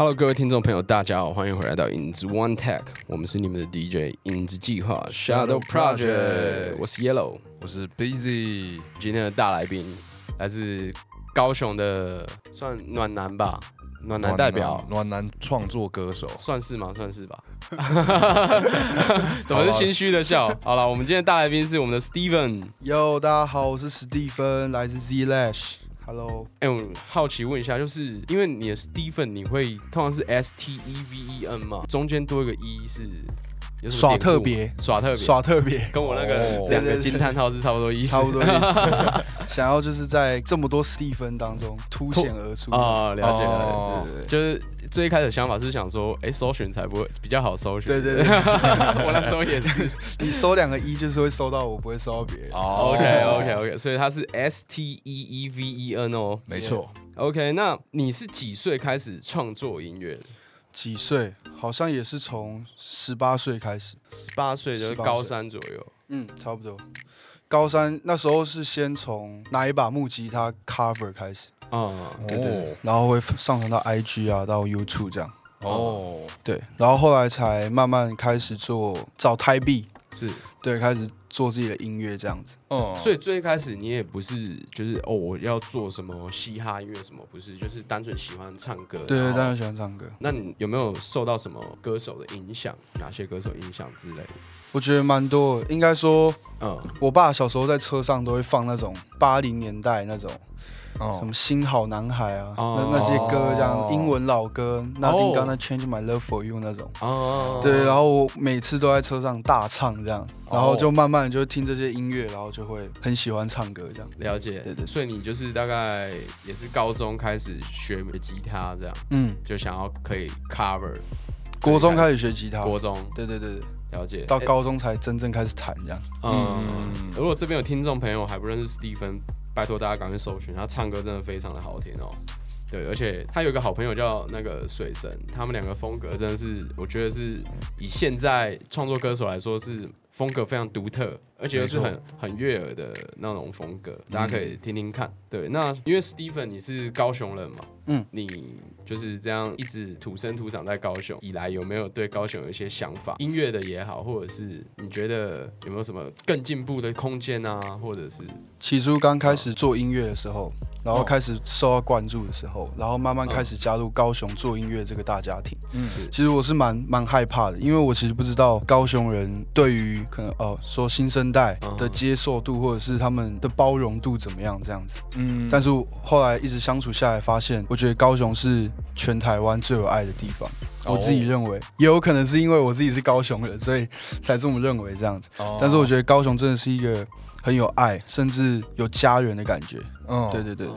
Hello，各位听众朋友，大家好，欢迎回来到影子 One Tech，我们是你们的 DJ 影子计划 Shadow Project，我是 Yellow，我是 Busy。今天的大来宾来自高雄的，算暖男吧，暖男代表，暖男创作歌手，算是吗？算是吧。怎么是心虚的笑？好了，我们今天的大来宾是我们的 Steven。Yo，大家好，我是史蒂芬，来自 Z Lash。Hello，哎，我好奇问一下，就是因为你的 Stephen，你会通常是 S T E V E N 嘛？中间多一个 E 是耍特别，耍特别，耍特别，跟我那个两个惊叹号是差不多意思，差不多意思。想要就是在这么多史蒂芬当中凸显而出啊，了解了解，就是。最一开始想法是想说，哎，搜寻才不会比较好搜寻。对对对，我那时候也是。你搜两个一，就是会搜到我，不会搜到别人。哦，OK OK OK，所以它是 S T E E V E N 哦，没错。OK，那你是几岁开始创作音乐？几岁？好像也是从十八岁开始。十八岁就是高三左右。嗯，差不多。高三那时候是先从拿一把木吉他 cover 开始。啊，对对，然后会上传到 IG 啊，到 YouTube 这样。哦，对，然后后来才慢慢开始做找台币，是对，开始做自己的音乐这样子。哦，所以最开始你也不是就是哦，我要做什么嘻哈音乐什么，不是，就是单纯喜欢唱歌。对对，单纯喜欢唱歌。那你有没有受到什么歌手的影响？哪些歌手影响之类的？我觉得蛮多，应该说，嗯，我爸小时候在车上都会放那种八零年代那种。什么新好男孩啊，那那些歌这样英文老歌，Nothing gonna change my love for you 那种，对，然后我每次都在车上大唱这样，然后就慢慢就听这些音乐，然后就会很喜欢唱歌这样。了解，对对。所以你就是大概也是高中开始学吉他这样，嗯，就想要可以 cover。国中开始学吉他，国中，对对对对，了解。到高中才真正开始弹这样。嗯，如果这边有听众朋友还不认识史蒂芬。拜托大家赶快搜寻，他唱歌真的非常的好听哦。对，而且他有个好朋友叫那个水神，他们两个风格真的是，我觉得是以现在创作歌手来说是风格非常独特，而且又是很很悦耳的那种风格，大家可以听听看。对，那因为 Stephen 你是高雄人嘛，嗯，你就是这样一直土生土长在高雄以来，有没有对高雄有一些想法？音乐的也好，或者是你觉得有没有什么更进步的空间啊？或者是起初刚开始做音乐的时候。然后开始受到关注的时候，然后慢慢开始加入高雄做音乐这个大家庭。嗯，其实我是蛮蛮害怕的，因为我其实不知道高雄人对于可能哦说新生代的接受度或者是他们的包容度怎么样这样子。嗯，但是后来一直相处下来，发现我觉得高雄是全台湾最有爱的地方。我自己认为，也有可能是因为我自己是高雄人，所以才这么认为这样子。但是我觉得高雄真的是一个。很有爱，甚至有家人的感觉。嗯，对对对对，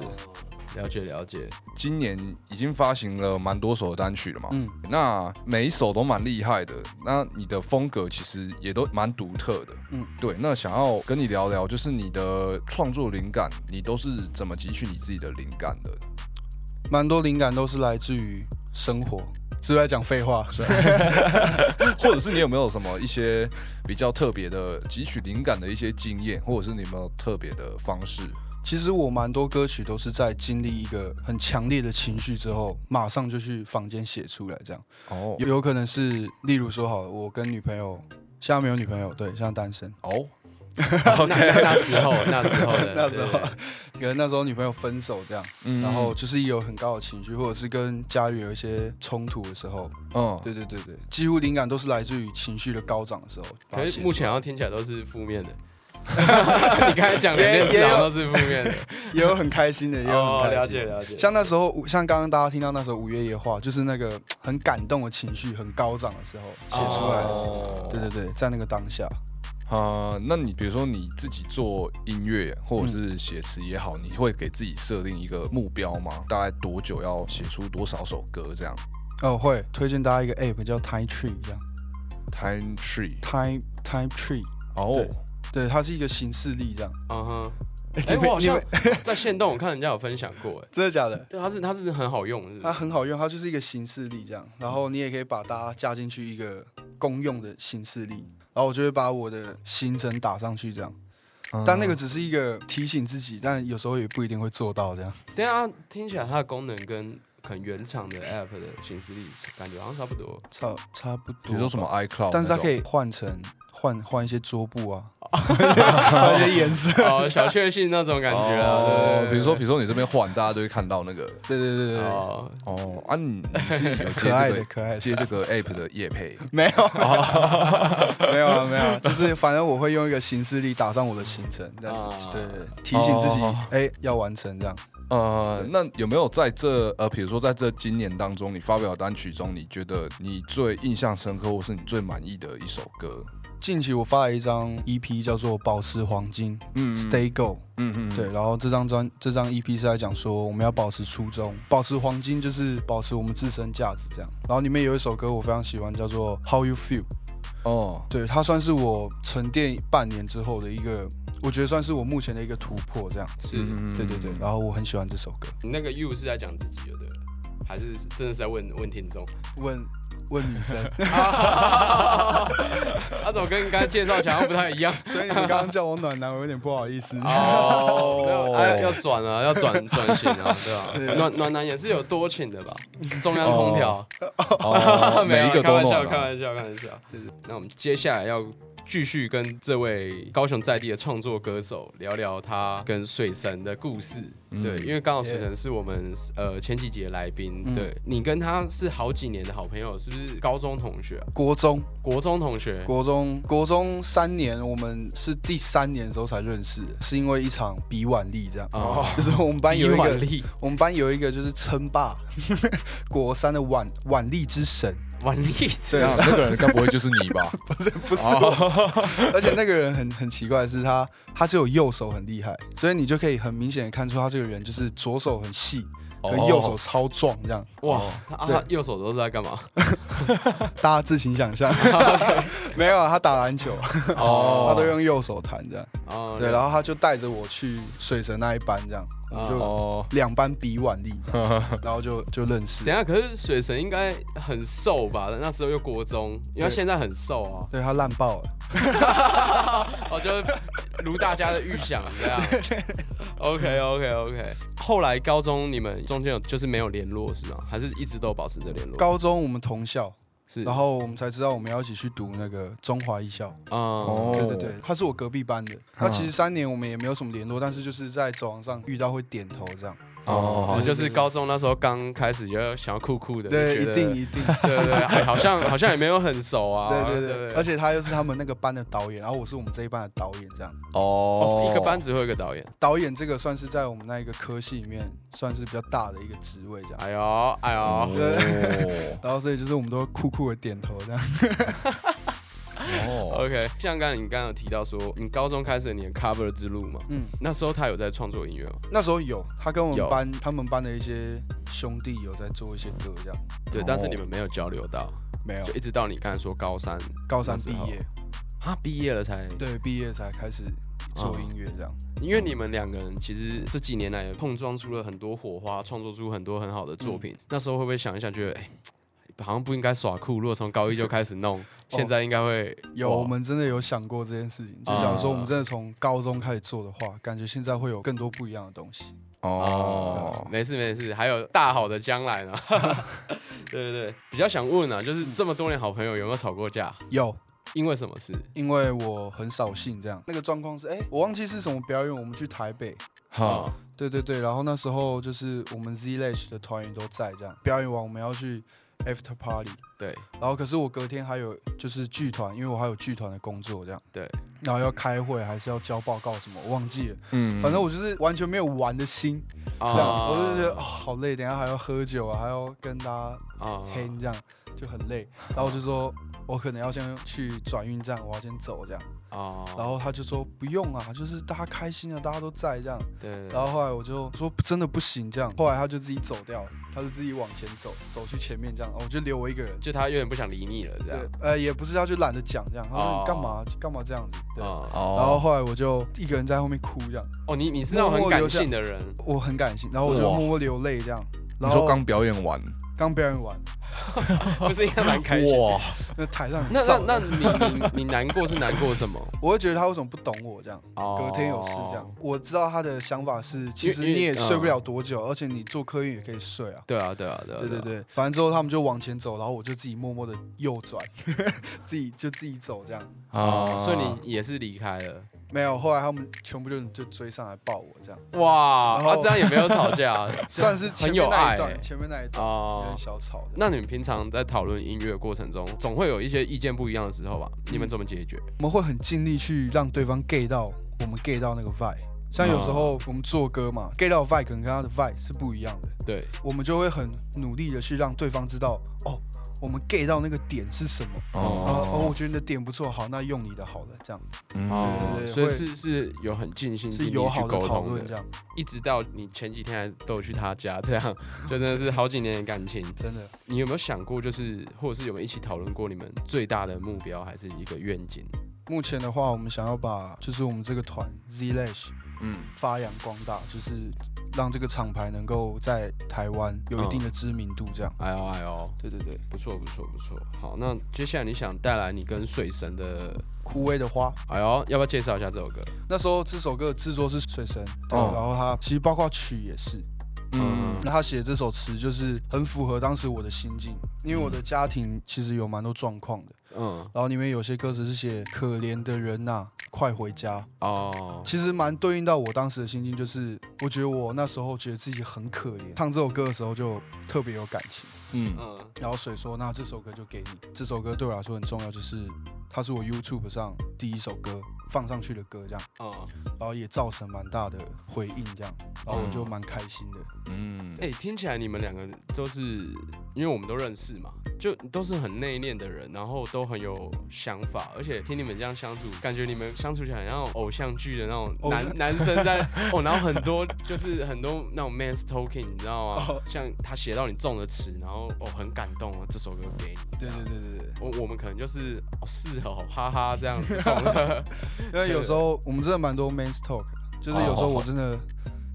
了解了解。今年已经发行了蛮多首单曲了嘛？嗯，那每一首都蛮厉害的。那你的风格其实也都蛮独特的。嗯，对。那想要跟你聊聊，就是你的创作灵感，你都是怎么汲取你自己的灵感的？蛮多灵感都是来自于生活。是在讲废话，或者是你有没有什么一些比较特别的汲取灵感的一些经验，或者是你有没有特别的方式？其实我蛮多歌曲都是在经历一个很强烈的情绪之后，马上就去房间写出来，这样。哦，有有可能是，例如说，好，我跟女朋友，现在没有女朋友，对，现在单身。哦。OK，那时候，那时候的 那时候，可能那时候女朋友分手这样，然后就是有很高的情绪，或者是跟家里有一些冲突的时候，嗯，对对对对，几乎灵感都是来自于情绪的高涨的时候。可是目前好像听起来都是负面的，你刚才讲的那些都是负面的，也有很开心的，也有很了解了解。像那时候，像刚刚大家听到那首《五月夜话》，就是那个很感动的情绪很高涨的时候写出来的，对对对，在那个当下。啊，那你比如说你自己做音乐或者是写词也好，你会给自己设定一个目标吗？大概多久要写出多少首歌这样？哦，会推荐大家一个 app 叫 Time Tree 这样。Time Tree，Time Time Tree。哦，对，它是一个形式力这样。嗯哼。哎，我好像在线动，我看人家有分享过，哎，真的假的？对，它是它是很好用，它很好用，它就是一个形式力这样，然后你也可以把大家加进去一个公用的形式力。然后我就会把我的行程打上去，这样，但那个只是一个提醒自己，但有时候也不一定会做到这样。对啊，听起来它的功能跟可能原厂的 App 的形式力，感觉好像差不多，差差不多。比如说什么 iCloud，但是它可以换成。换换一些桌布啊，换一些颜色，哦，小确幸那种感觉啊。比如说，比如说你这边换，大家都会看到那个。对对对对。哦哦啊，你你是有接这个可爱接这个 app 的叶配？没有，没有啊，没有，就是反正我会用一个形式力打上我的行程，但是对提醒自己，哎，要完成这样。呃，那有没有在这呃，比如说在这今年当中，你发表单曲中，你觉得你最印象深刻，或是你最满意的一首歌？近期我发了一张 EP，叫做《保持黄金》，嗯，Stay Go，嗯嗯，对。然后这张专这张 EP 是在讲说我们要保持初衷，保持黄金就是保持我们自身价值这样。然后里面有一首歌我非常喜欢，叫做《How You Feel》。哦，对，它算是我沉淀半年之后的一个，我觉得算是我目前的一个突破这样。是，对对对。然后我很喜欢这首歌。你那个 You 是在讲自己的，对？还是真的是在问问听众？问。问女生，他 怎么跟刚才介绍起来不太一样，所以你们刚刚叫我暖男，我有点不好意思。哦，哎，要转啊，要转转型啊，对吧？暖暖男也是有多情的吧？中央空调，每一个开玩笑，开玩笑，开玩笑。那我们接下来要。继续跟这位高雄在地的创作歌手聊聊他跟水神的故事。对，因为刚好水城是我们呃前几节来宾。对你跟他是好几年的好朋友，是不是高中同学？国中，国中同学。国中，国中三年，我们是第三年的时候才认识，是因为一场比腕力这样。哦。就是我们班有一个，我们班有一个就是称霸 国三的腕腕力之神。腕力这样，那个人该不会就是你吧？不是，不是。而且那个人很很奇怪的是，他他只有右手很厉害，所以你就可以很明显的看出他这个人就是左手很细。跟右手超壮，这样哇！他右手都是在干嘛？大家自行想象。没有啊，他打篮球，哦，他都用右手弹这样。哦，对，然后他就带着我去水神那一班这样，就两班比腕力，然后就就认识。等下，可是水神应该很瘦吧？那时候又国中，因为他现在很瘦啊。对他烂爆了。哦，就如大家的预想这样。OK OK OK。后来高中你们中间有就是没有联络是吗？还是一直都保持着联络？高中我们同校，是，然后我们才知道我们要一起去读那个中华艺校。哦，对对对，他是我隔壁班的。他其实三年我们也没有什么联络，但是就是在走廊上遇到会点头这样。哦，就是高中那时候刚开始就想要酷酷的，对，一定一定，对对对，好像好像也没有很熟啊，对对对，而且他又是他们那个班的导演，然后我是我们这一班的导演，这样。哦，一个班只会一个导演，导演这个算是在我们那一个科系里面算是比较大的一个职位，这样。哎呦哎呦，对，然后所以就是我们都酷酷的点头这样。哦，OK，像刚才你刚刚有提到说，你高中开始你的 cover 之路嘛，嗯，那时候他有在创作音乐吗？那时候有，他跟我们班他们班的一些兄弟有在做一些歌这样。对，但是你们没有交流到，没有，就一直到你刚才说高三，高三毕业，他，毕业了才，对，毕业才开始做音乐这样。因为你们两个人其实这几年来碰撞出了很多火花，创作出很多很好的作品。那时候会不会想一想，觉得哎？好像不应该耍酷，如果从高一就开始弄，现在应该会有。我们真的有想过这件事情，就想说我们真的从高中开始做的话，感觉现在会有更多不一样的东西。哦，没事没事，还有大好的将来呢。对对对，比较想问啊，就是这么多年好朋友有没有吵过架？有，因为什么事？因为我很扫兴，这样。那个状况是，哎，我忘记是什么表演，我们去台北。好，对对对，然后那时候就是我们 Z l a s h 的团员都在，这样表演完我们要去。After party，对，然后可是我隔天还有就是剧团，因为我还有剧团的工作这样，对，然后要开会还是要交报告什么，我忘记了，嗯，反正我就是完全没有玩的心，这样，我就觉得好累，等下还要喝酒啊，还要跟大家啊。黑这样就很累，然后我就说我可能要先去转运站，我要先走这样。哦，然后他就说不用啊，就是大家开心啊，大家都在这样。对。然后后来我就说真的不行这样，后来他就自己走掉了，他就自己往前走，走去前面这样，我就留我一个人。就他有点不想理你了这样。呃，也不是，他就懒得讲这样。他说你干嘛干嘛这样子？对。哦。然后后来我就一个人在后面哭这样。哦，你你是那种很感性的人。我很感性，然后我就默默流泪这样。你说刚表演完？刚表演完，不是应该蛮开心？哇，那台上那那那你你你难过是难过什么？我会觉得他为什么不懂我这样？隔天有事这样，我知道他的想法是，其实你也睡不了多久，而且你做客运也可以睡啊。对啊，对啊，对对对对，反正之后他们就往前走，然后我就自己默默的右转，自己就自己走这样。啊，所以你也是离开了。没有，后来他们全部就就追上来抱我这样。哇，然后这样也没有吵架，算是很有爱。前面那一段有点小吵的。那你们平常在讨论音乐过程中，总会有一些意见不一样的时候吧？你们怎么解决？我们会很尽力去让对方 get 到我们 get 到那个 vibe。像有时候我们做歌嘛，get 到 vibe 可能跟他的 vibe 是不一样的。对，我们就会很努力的去让对方知道哦。我们 get 到那个点是什么？哦哦，我觉得你的点不错，好，那用你的好了，这样子。哦，所以是是有很尽心尽力去沟通的，这样。一直到你前几天还都有去他家，这样就真的是好几年的感情。真的，你有没有想过，就是或者是有没有一起讨论过你们最大的目标还是一个愿景？目前的话，我们想要把就是我们这个团 Z Lash，嗯，发扬光大，就是。让这个厂牌能够在台湾有一定的知名度，这样。哎呦哎呦，对对对，不错不错不错。好，那接下来你想带来你跟水神的枯萎的花？哎呦，要不要介绍一下这首歌？那时候这首歌的制作是水神，对然后他其实包括曲也是。嗯，那他写这首词就是很符合当时我的心境，因为我的家庭其实有蛮多状况的。嗯，然后里面有些歌词是写可怜的人呐。快回家哦，其实蛮对应到我当时的心境，就是我觉得我那时候觉得自己很可怜，唱这首歌的时候就特别有感情。嗯嗯，然后所以说：“那这首歌就给你，这首歌对我来说很重要，就是它是我 YouTube 上第一首歌放上去的歌，这样。嗯，然后也造成蛮大的回应，这样，然后我就蛮开心的。嗯，哎，听起来你们两个都是，因为我们都认识嘛，就都是很内敛的人，然后都很有想法，而且听你们这样相处，感觉你们相处起来像偶像剧的那种男男生在哦，然后很多就是很多那种 man talking，你知道吗？像他写到你中的词，然后。哦，很感动啊！这首歌给你。对对对对对，我我们可能就是哦是哦，哈哈这样子。因为有时候我们真的蛮多 man's talk，就是有时候我真的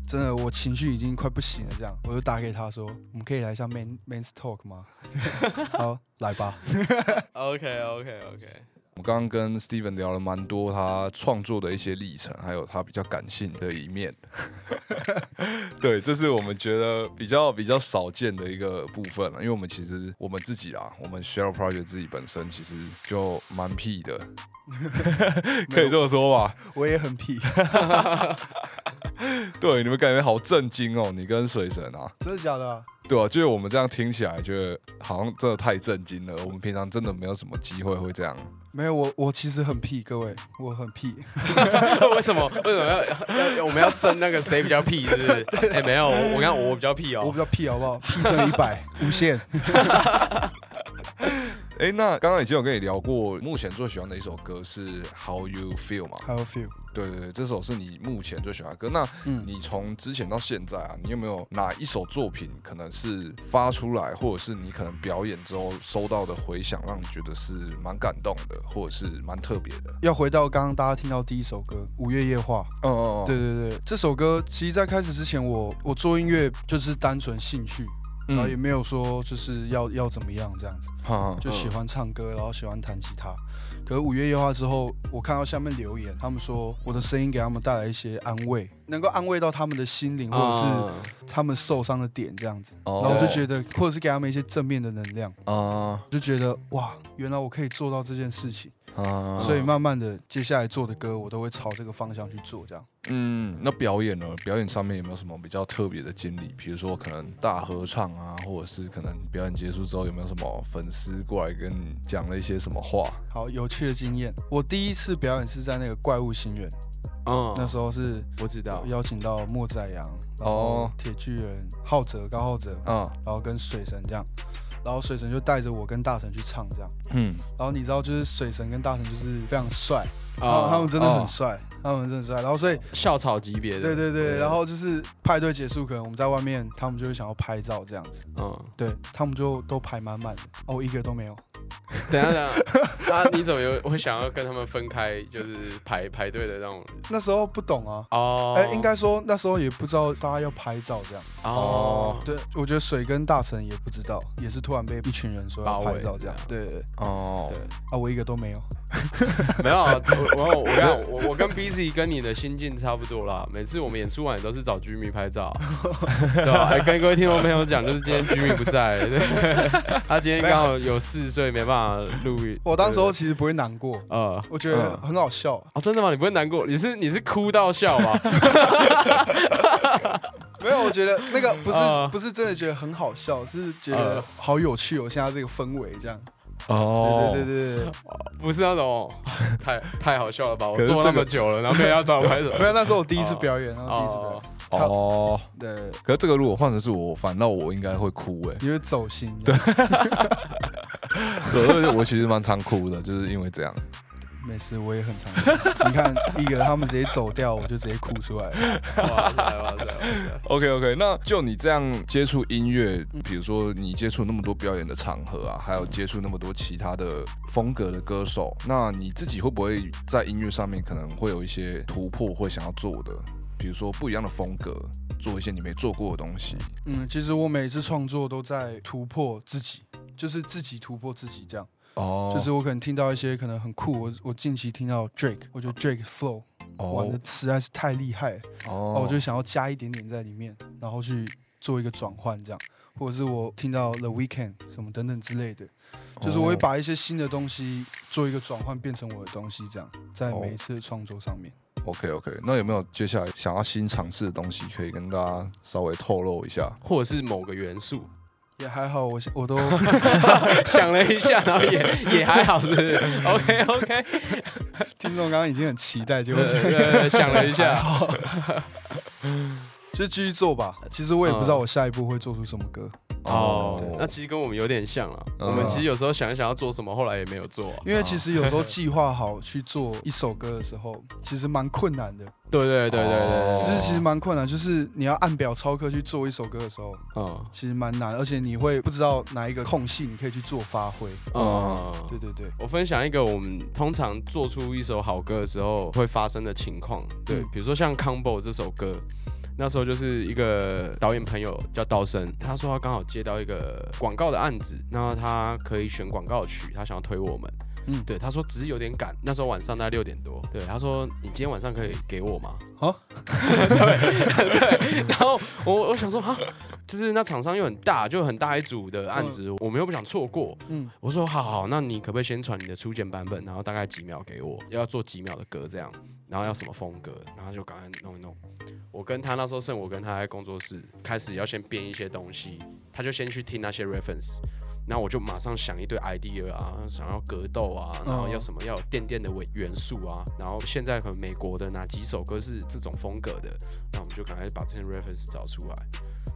真的我情绪已经快不行了，这样我就打给他说，我们可以来一下 man man talk 吗？好，来吧。OK OK OK。我刚刚跟 Steven 聊了蛮多他创作的一些历程，还有他比较感性的一面。对，这是我们觉得比较比较少见的一个部分了，因为我们其实我们自己啊，我们 Share Project 自己本身其实就蛮屁的，可以这么说吧？我也很屁。对，你们感觉好震惊哦，你跟水神啊？真的假的？对啊，就是我们这样听起来，觉得好像真的太震惊了。我们平常真的没有什么机会会这样。没有，我我其实很屁，各位，我很屁。为什么？为什么要要我们要争那个谁比较屁？是不是？哎，没有，我我看我比较屁哦，我比较屁，好不好？屁乘一百，无限。哎，那刚刚已经有跟你聊过，目前最喜欢的一首歌是《How You Feel》嘛？How You Feel？对对对，这首是你目前最喜欢的歌。那你从之前到现在啊，你有没有哪一首作品可能是发出来，或者是你可能表演之后收到的回响，让你觉得是蛮感动的，或者是蛮特别的？要回到刚刚大家听到第一首歌《五月夜话》。哦哦哦，对对对，这首歌其实在开始之前，我我做音乐就是单纯兴趣。然后也没有说就是要要怎么样这样子，就喜欢唱歌，然后喜欢弹吉他。可是五月夜话之后，我看到下面留言，他们说我的声音给他们带来一些安慰，能够安慰到他们的心灵，或者是他们受伤的点这样子。然后我就觉得，或者是给他们一些正面的能量啊，就觉得哇，原来我可以做到这件事情。啊，所以慢慢的，接下来做的歌，我都会朝这个方向去做，这样。嗯，那表演呢？表演上面有没有什么比较特别的经历？比如说可能大合唱啊，或者是可能表演结束之后有没有什么粉丝过来跟你讲了一些什么话？好，有趣的经验。我第一次表演是在那个怪物心愿，嗯，那时候是我知道邀请到莫宰阳，然后铁巨人浩哲高浩哲，嗯，然后跟水神这样。然后水神就带着我跟大神去唱这样，嗯，然后你知道就是水神跟大神就是非常帅，啊，他们真的很帅，他们真的帅，然后所以校草级别的，对对对，然后就是派对结束，可能我们在外面，他们就会想要拍照这样子，嗯，对他们就都排满满的，哦，我一个都没有，等下等下，啊，你怎么有会想要跟他们分开，就是排排队的那种？那时候不懂啊。哦。哎，应该说那时候也不知道大家要拍照这样。哦。对，我觉得水跟大神也不知道，也是突然被一群人说要拍照这样。对。哦。对。啊，我一个都没有。没有，我我我看我我跟 BZ 跟你的心境差不多啦。每次我们演出完也都是找居民拍照，对吧？跟各位听众朋友讲，就是今天居民不在，他今天刚好有事，所以没办法录音。我当时候其实不会难过，呃，我觉得很好笑。哦，真的吗？你不会难过？你是你是哭到笑吗？没有，我觉得那个不是不是真的觉得很好笑，是觉得好有趣哦。现在这个氛围这样。哦，对对对对，不是那种太太好笑了吧？我做那么久了，然后没人要找我拍手。没有，那时候我第一次表演，然后第一次表演。哦，对。可是这个如果换成是我，反倒我应该会哭哎，因为走心。对，我其实蛮常哭的，就是因为这样。没事，我也很常。你看，一个他们直接走掉，我就直接哭出来了。哇塞哇塞！OK OK，那就你这样接触音乐，比如说你接触那么多表演的场合啊，还有接触那么多其他的风格的歌手，那你自己会不会在音乐上面可能会有一些突破，或想要做的？比如说不一样的风格，做一些你没做过的东西。嗯，其实我每次创作都在突破自己，就是自己突破自己这样。哦，就是我可能听到一些可能很酷，我我近期听到 Drake，我觉得 Drake flow 玩的实在是太厉害了，哦，我就想要加一点点在里面，然后去做一个转换这样，或者是我听到 The Weeknd 什么等等之类的，就是我会把一些新的东西做一个转换，变成我的东西这样，在每一次的创作上面。OK OK，那有没有接下来想要新尝试的东西可以跟大家稍微透露一下，或者是某个元素？也还好，我我都 想了一下，然后也 也还好，是不是？OK OK，听众刚刚已经很期待，就想了一下，就继续做吧。其实我也不知道我下一步会做出什么歌。哦，那其实跟我们有点像啊。我们其实有时候想一想要做什么，后来也没有做。因为其实有时候计划好去做一首歌的时候，其实蛮困难的。对对对对对，就是其实蛮困难，就是你要按表操课去做一首歌的时候，嗯，其实蛮难，而且你会不知道哪一个空隙你可以去做发挥。嗯，对对对。我分享一个我们通常做出一首好歌的时候会发生的情况。对，比如说像《Combo》这首歌。那时候就是一个导演朋友叫刀生，他说他刚好接到一个广告的案子，然后他可以选广告曲，他想要推我们。嗯，对，他说只是有点赶，那时候晚上大概六点多。对，他说你今天晚上可以给我吗？好，对 对。然后我我想说啊，就是那厂商又很大，就很大一组的案子，我们又不想错过。嗯，我说好好，那你可不可以先传你的初剪版本，然后大概几秒给我，要做几秒的歌这样，然后要什么风格，然后就赶快弄一弄。我跟他那时候剩我跟他在工作室，开始要先编一些东西，他就先去听那些 reference。然后我就马上想一堆 idea 啊，想要格斗啊，然后要什么要有电电的元元素啊，然后现在可能美国的哪几首歌是这种风格的，那我们就赶快把这些 reference 找出来，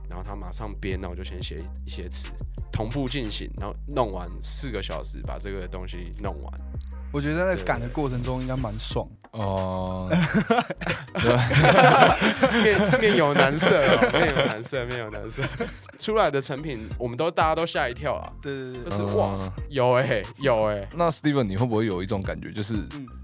然后他马上编，那我就先写一些词，同步进行，然后弄完四个小时把这个东西弄完。我觉得在赶的过程中应该蛮爽哦，面 面有难色哦，面有难色，面有难色，出来的成品我们都大家都吓一跳啊，对对对，就是哇，有哎有哎，那 Steven 你会不会有一种感觉，就是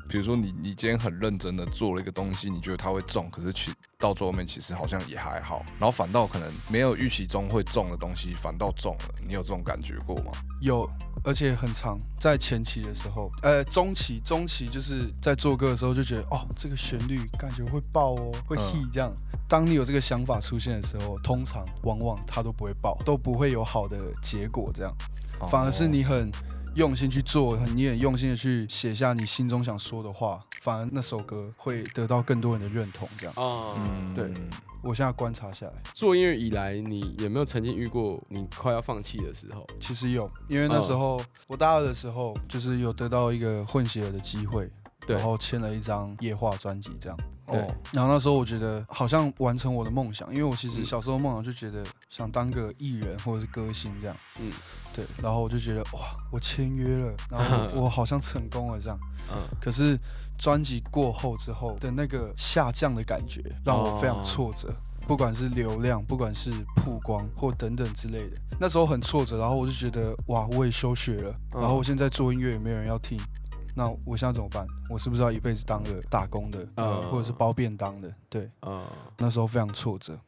比如说你你今天很认真的做了一个东西，你觉得它会中，可是去到最后面其实好像也还好，然后反倒可能没有预期中会中的东西反倒中了，你有这种感觉过吗？有。而且很长，在前期的时候，呃，中期、中期就是在做歌的时候就觉得，哦，这个旋律感觉会爆哦，会 hit 这样。当你有这个想法出现的时候，通常往往它都不会爆，都不会有好的结果，这样，反而是你很用心去做，你也用心的去写下你心中想说的话，反而那首歌会得到更多人的认同，这样。啊，对。我现在观察下来，做音乐以来，你有没有曾经遇过你快要放弃的时候？其实有，因为那时候我大二的时候，就是有得到一个混血儿的机会，然后签了一张夜话专辑，这样。对。然后那时候我觉得好像完成我的梦想，因为我其实小时候梦想就觉得想当个艺人或者是歌星这样。嗯。对。然后我就觉得哇，我签约了，然后 我好像成功了这样。嗯。可是。专辑过后之后的那个下降的感觉，让我非常挫折。不管是流量，不管是曝光或等等之类的。那时候很挫折，然后我就觉得哇，我也休学了，然后我现在做音乐也没有人要听，那我现在怎么办？我是不是要一辈子当个打工的，或者是包便当的？对，那时候非常挫折。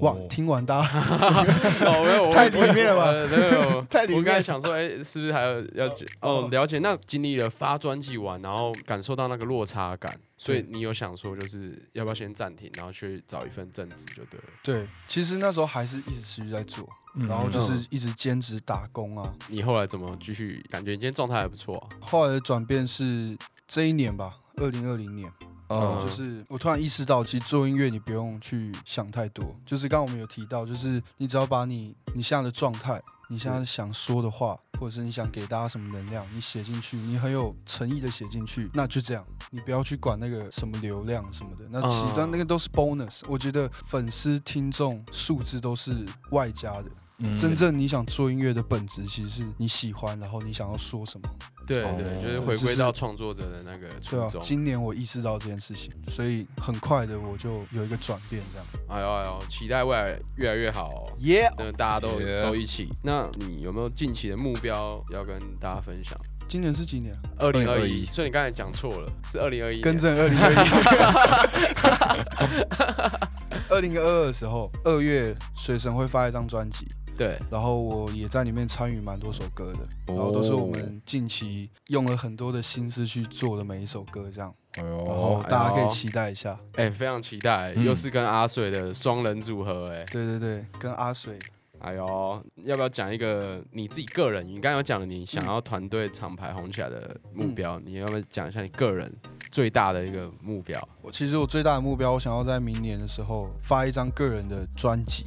哇！听完大家 哦，没有太里面了吧？没有，太里面。我刚才想说，哎，是不是还有要哦了解？那经历了发专辑完，然后感受到那个落差感，所以你有想说，就是要不要先暂停，然后去找一份正职就对了。对，其实那时候还是一直持续在做，然后就是一直兼职打工啊。你后来怎么继续？感觉你今天状态还不错啊。后来的转变是这一年吧，二零二零年。嗯，就是我突然意识到，其实做音乐你不用去想太多，就是刚刚我们有提到，就是你只要把你你现在的状态，你现在想说的话，或者是你想给大家什么能量，你写进去，你很有诚意的写进去，那就这样，你不要去管那个什么流量什么的，那其他那个都是 bonus。我觉得粉丝听众数字都是外加的。真正你想做音乐的本质，其实是你喜欢，然后你想要说什么。对对，就是回归到创作者的那个初衷。今年我意识到这件事情，所以很快的我就有一个转变，这样。哎呦哎呦，期待未来越来越好。耶！那大家都都一起。那你有没有近期的目标要跟大家分享？今年是几年？二零二一。所以你刚才讲错了，是二零二一。更正二零二一。二零二二的时候，二月水神会发一张专辑。对，然后我也在里面参与蛮多首歌的，然后都是我们近期用了很多的心思去做的每一首歌，这样，然后大家可以期待一下，哎，非常期待，又是跟阿水的双人组合，哎，对对对，跟阿水，哎呦，要不要讲一个你自己个人？你刚刚有讲了你想要团队厂牌红起来的目标，你要不要讲一下你个人最大的一个目标？我其实我最大的目标，我想要在明年的时候发一张个人的专辑。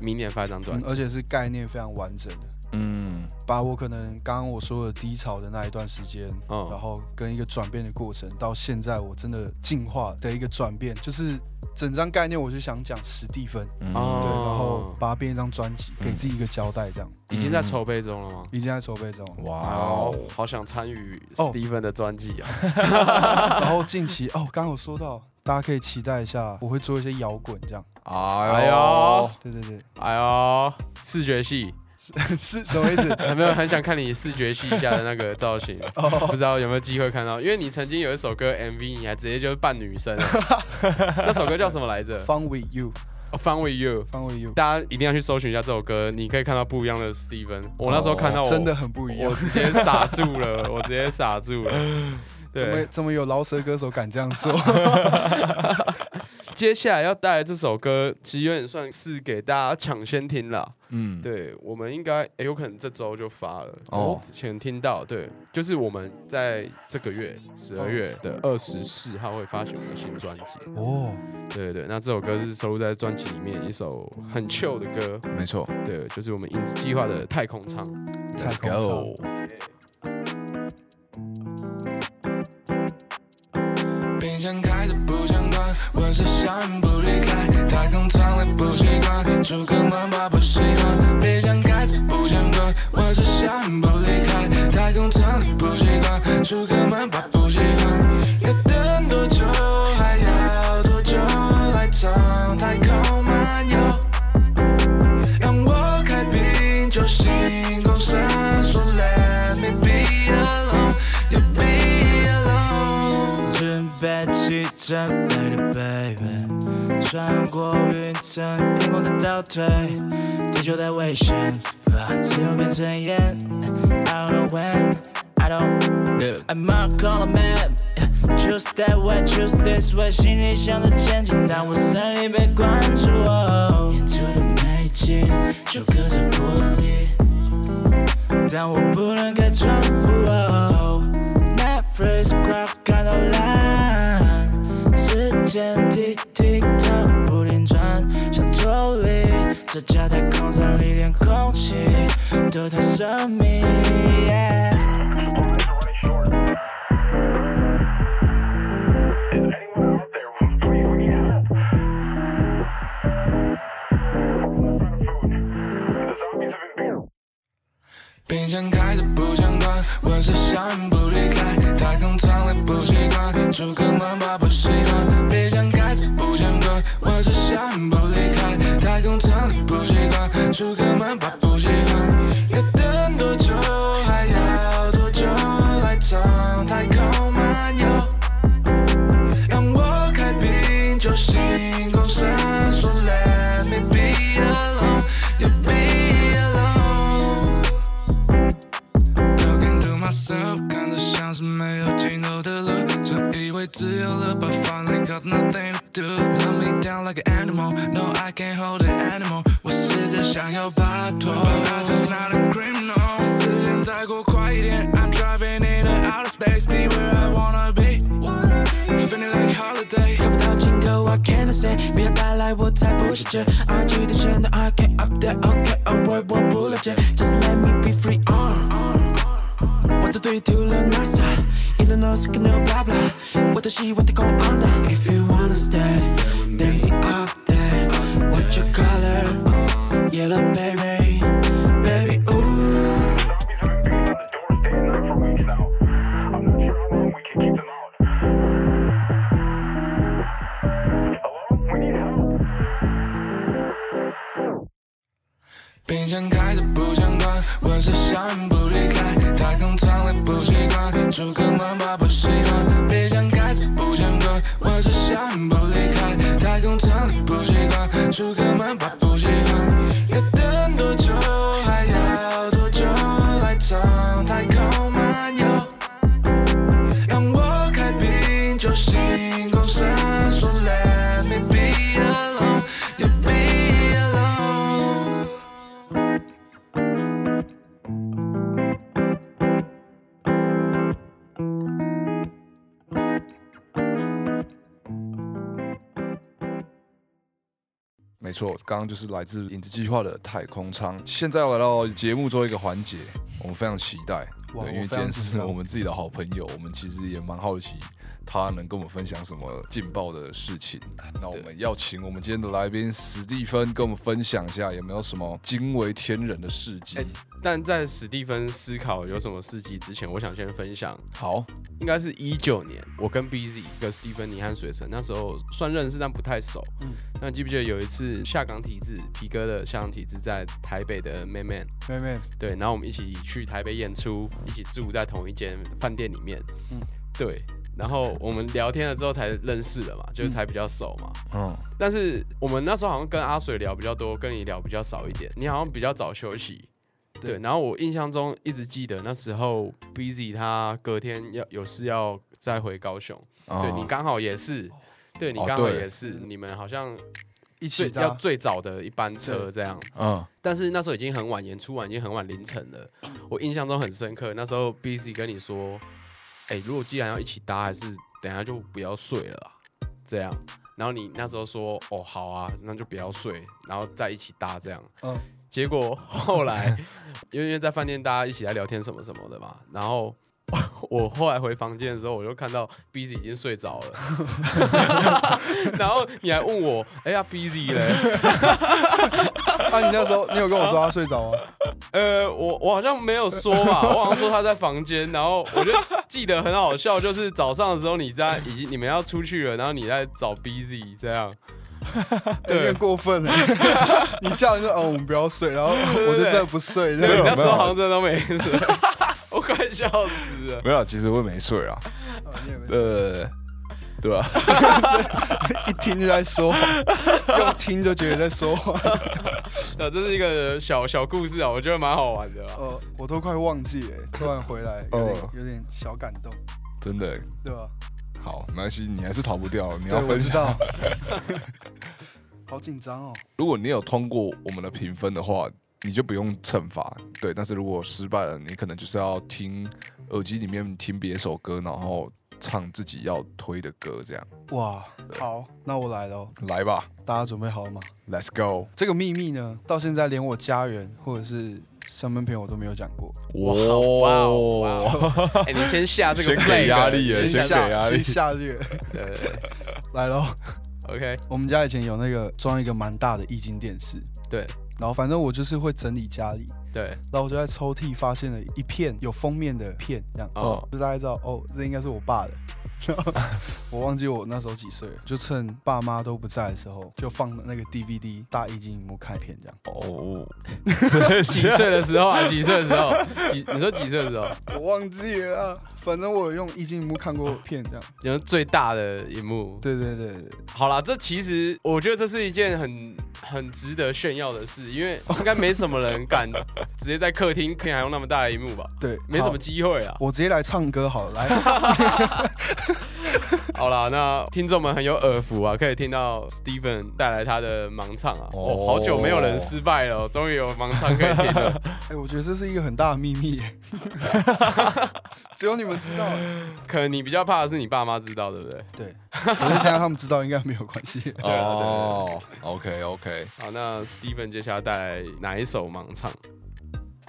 明年发一张专辑，而且是概念非常完整的。嗯，把我可能刚刚我说的低潮的那一段时间，然后跟一个转变的过程，到现在我真的进化的一个转变，就是整张概念，我就想讲史蒂芬，嗯对，然后把它变一张专辑，给自己一个交代，这样。已经在筹备中了吗？已经在筹备中。哇哦，好想参与史蒂芬的专辑啊！然后近期哦，刚刚有说到，大家可以期待一下，我会做一些摇滚这样。哎呦，对对对，哎呦，视觉系 是是什么意思？有没有很想看你视觉系一下的那个造型？不知道有没有机会看到？因为你曾经有一首歌 MV，你还直接就是扮女生。那首歌叫什么来着？Fun with you。Fun with you，Fun with you。大家一定要去搜寻一下这首歌，你可以看到不一样的 Steven。我那时候看到我，真的很不一样，我直接傻住了，我直接傻住了。怎么怎么有饶舌歌手敢这样做？接下来要带来这首歌，其实有点算是给大家抢先听了。嗯，对，我们应该有可能这周就发了。哦，前听到，对，就是我们在这个月十二月的二十四号会发行我们的新专辑。哦，对对对，那这首歌是收录在专辑里面一首很 chill 的歌。没错，对，就是我们影子计划的太空舱。太空想。开着不想关，我只想不离开，太空舱里不习惯，出个门吧不喜欢。冰箱开着不想关，我只想不离开，太空舱里不习惯，出个门吧不喜欢。穿过云层，天空在倒退，地球在危险，把自由变成烟。I don't know when, I don't know. I'm not calling man. Choose that way, choose this way，心里想着前进，但我身里被关注。沿途的美景就隔着玻璃，但我不能开窗户。Netflix clock 看到蓝，时间 tick 这家太空舱里，连空气都太神秘。冰箱开着不想关，温室想不离开，太空舱里不习惯，住个门吧不喜欢。冰箱开着不想关。惯，我是想不离开。太空舱里不习惯，住个门把不喜欢。要等多久？got nothing to do. Love me down like an animal, no I can't hold it anymore. 我试着想要摆脱，but I just not a criminal. 时间再过快一点，I'm driving in the outer space, be where I wanna be. Feeling like holiday，看不到尽头，What can I say？不要带来，我才不是这 IG 的线的 I can't up there OK，我我不了解，Just let me be free on。我的队丢了 NASA，You don't know second no blah blah，我的希望太空 on down。If you wanna stay，dancing up there，What's your color？Yellow baby，baby 没错，刚刚就是来自影子计划的太空舱。现在要来到节目最后一个环节，我们非常期待，对，因为今天是我们自己的好朋友，我们其实也蛮好奇他能跟我们分享什么劲爆的事情。那我们要请我们今天的来宾史蒂芬跟我们分享一下，有没有什么惊为天人的事迹？哎但在史蒂芬思考有什么事迹之前，我想先分享，好，应该是一九年，我跟 BZ 跟史蒂芬尼和水神那时候算认识，但不太熟。嗯，那记不记得有一次下岗体制，皮哥的下岗体制在台北的 Man Man，妹妹，对，然后我们一起去台北演出，一起住在同一间饭店里面。嗯，对。然后我们聊天了之后才认识的嘛，就是才比较熟嘛。嗯，但是我们那时候好像跟阿水聊比较多，跟你聊比较少一点。你好像比较早休息，对。然后我印象中一直记得那时候 Busy 他隔天要有事要再回高雄，对你刚好也是，对你刚好也是，你们好像一起最要最早的一班车这样。嗯，但是那时候已经很晚，演出完已经很晚凌晨了。我印象中很深刻，那时候 Busy 跟你说。哎、如果既然要一起搭，还是等下就不要睡了啊，这样。然后你那时候说，哦，好啊，那就不要睡，然后再一起搭这样。嗯，结果后来，因 为因为在饭店大家一起来聊天什么什么的嘛，然后 我后来回房间的时候，我就看到 Busy 已经睡着了，然后你还问我，哎呀 Busy 嘞？啊，你那时候你有跟我说他睡着吗？呃，我我好像没有说吧，我好像说他在房间，然后我就记得很好笑，就是早上的时候你在已经你们要出去了，然后你在找 Busy 这样，有点过分了。你叫人说哦，我们不要睡，然后我就真的不睡。那时候好像真的都没睡，笑死了。没有，其实我也没睡啊。哦你也没呃，对吧？一听就在说谎，用听就觉得在说谎。那，这是一个小小故事啊，我觉得蛮好玩的啦。呃，我都快忘记了，突然回来，有点哦有点小感动，真的。对吧？好，没关系，你还是逃不掉，你，要分知道。好紧张哦。如果你有通过我们的评分的话，你就不用惩罚。对，但是如果失败了，你可能就是要听耳机里面听别首歌，然后唱自己要推的歌，这样。哇，好，那我来了哦，来吧大家准备好了吗？，Let's go！这个秘密呢，到现在连我家人或者是身边朋友都没有讲过。哇哇哦哇哦！哎，你先下这个先给压力先先给下压力先下这个，对对对来喽。，OK，我们家以前有那个装一个蛮大的液晶电视，对然后反正我就是会整理家里，对，然后我就在抽屉发现了一片有封面的片，这样，哦就大概知道哦，这应该是我爸的。我忘记我那时候几岁，就趁爸妈都不在的时候，就放那个 DVD 大液晶荧幕看片这样。哦，几岁的时候啊？几岁的时候？几？你说几岁的时候？我忘记了，反正我有用液晶荧幕看过片这样。用最大的荧幕。对对对。好啦，这其实我觉得这是一件很很值得炫耀的事，因为应该没什么人敢直接在客厅可以还用那么大的荧幕吧？对，没什么机会啊。我直接来唱歌好了，来。好啦，那听众们很有耳福啊，可以听到 Steven 带来他的盲唱啊。哦，好久没有人失败了，终于有盲唱可以听了。哎，我觉得这是一个很大的秘密，只有你们知道。可能你比较怕的是你爸妈知道，对不对？对。可是现在他们知道应该没有关系。哦，OK OK。好，那 Steven 接下来带来哪一首盲唱？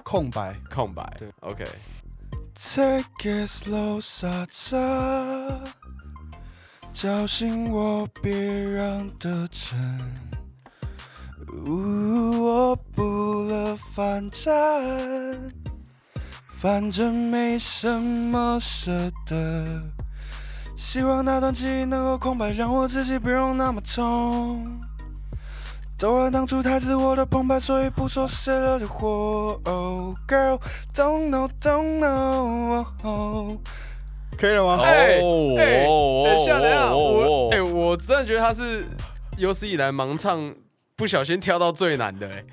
空白，空白。对，OK。Take it slow，刹车，叫醒我，别让得逞。我补了反战，反正没什么舍得。希望那段记忆能够空白，让我自己不用那么痛。都怪当初太自我的澎湃，所以不说谁惹的祸。Oh Girl，don't know，don't know。可以了吗？哎哎，等一下，等一下，我哎，我真的觉得他是有史以来盲唱不小心跳到最难的哎。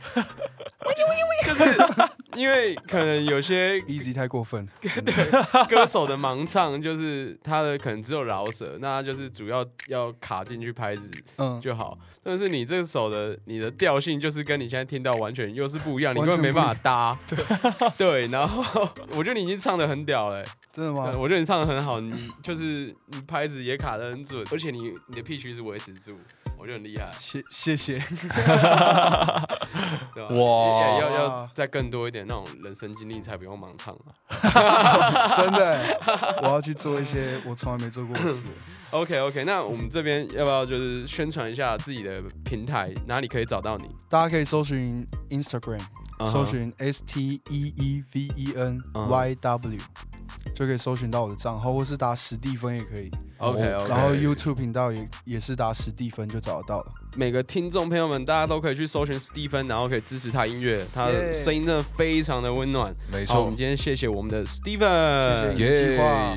就是 因为可能有些 easy 太过分，对 歌手的盲唱就是他的可能只有饶舌，那他就是主要要卡进去拍子嗯就好。但是你这首的你的调性就是跟你现在听到完全又是不一样，你根本没办法搭。对，然后我觉得你已经唱的很屌了，真的吗？我觉得你唱的很好，你就是你拍子也卡的很准，而且你你的 pitch 是维持住。我就很厉害，谢谢谢，哇，要要再更多一点那种人生经历，才不用盲唱啊！真的，我要去做一些我从来没做过的事。OK OK，那我们这边要不要就是宣传一下自己的平台，哪里可以找到你？大家可以搜寻 Instagram，搜寻 S T E E V E N Y W。就可以搜寻到我的账号，或是打史蒂芬也可以。OK OK。然后 YouTube 频道也也是打史蒂芬就找得到了。每个听众朋友们，大家都可以去搜寻史蒂芬，然后可以支持他音乐，他的声音真的非常的温暖。没错，我们今天谢谢我们的史蒂芬，谢谢计划。